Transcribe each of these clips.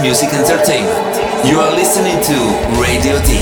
Music Entertainment. You are listening to Radio D.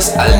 Bienvenidos al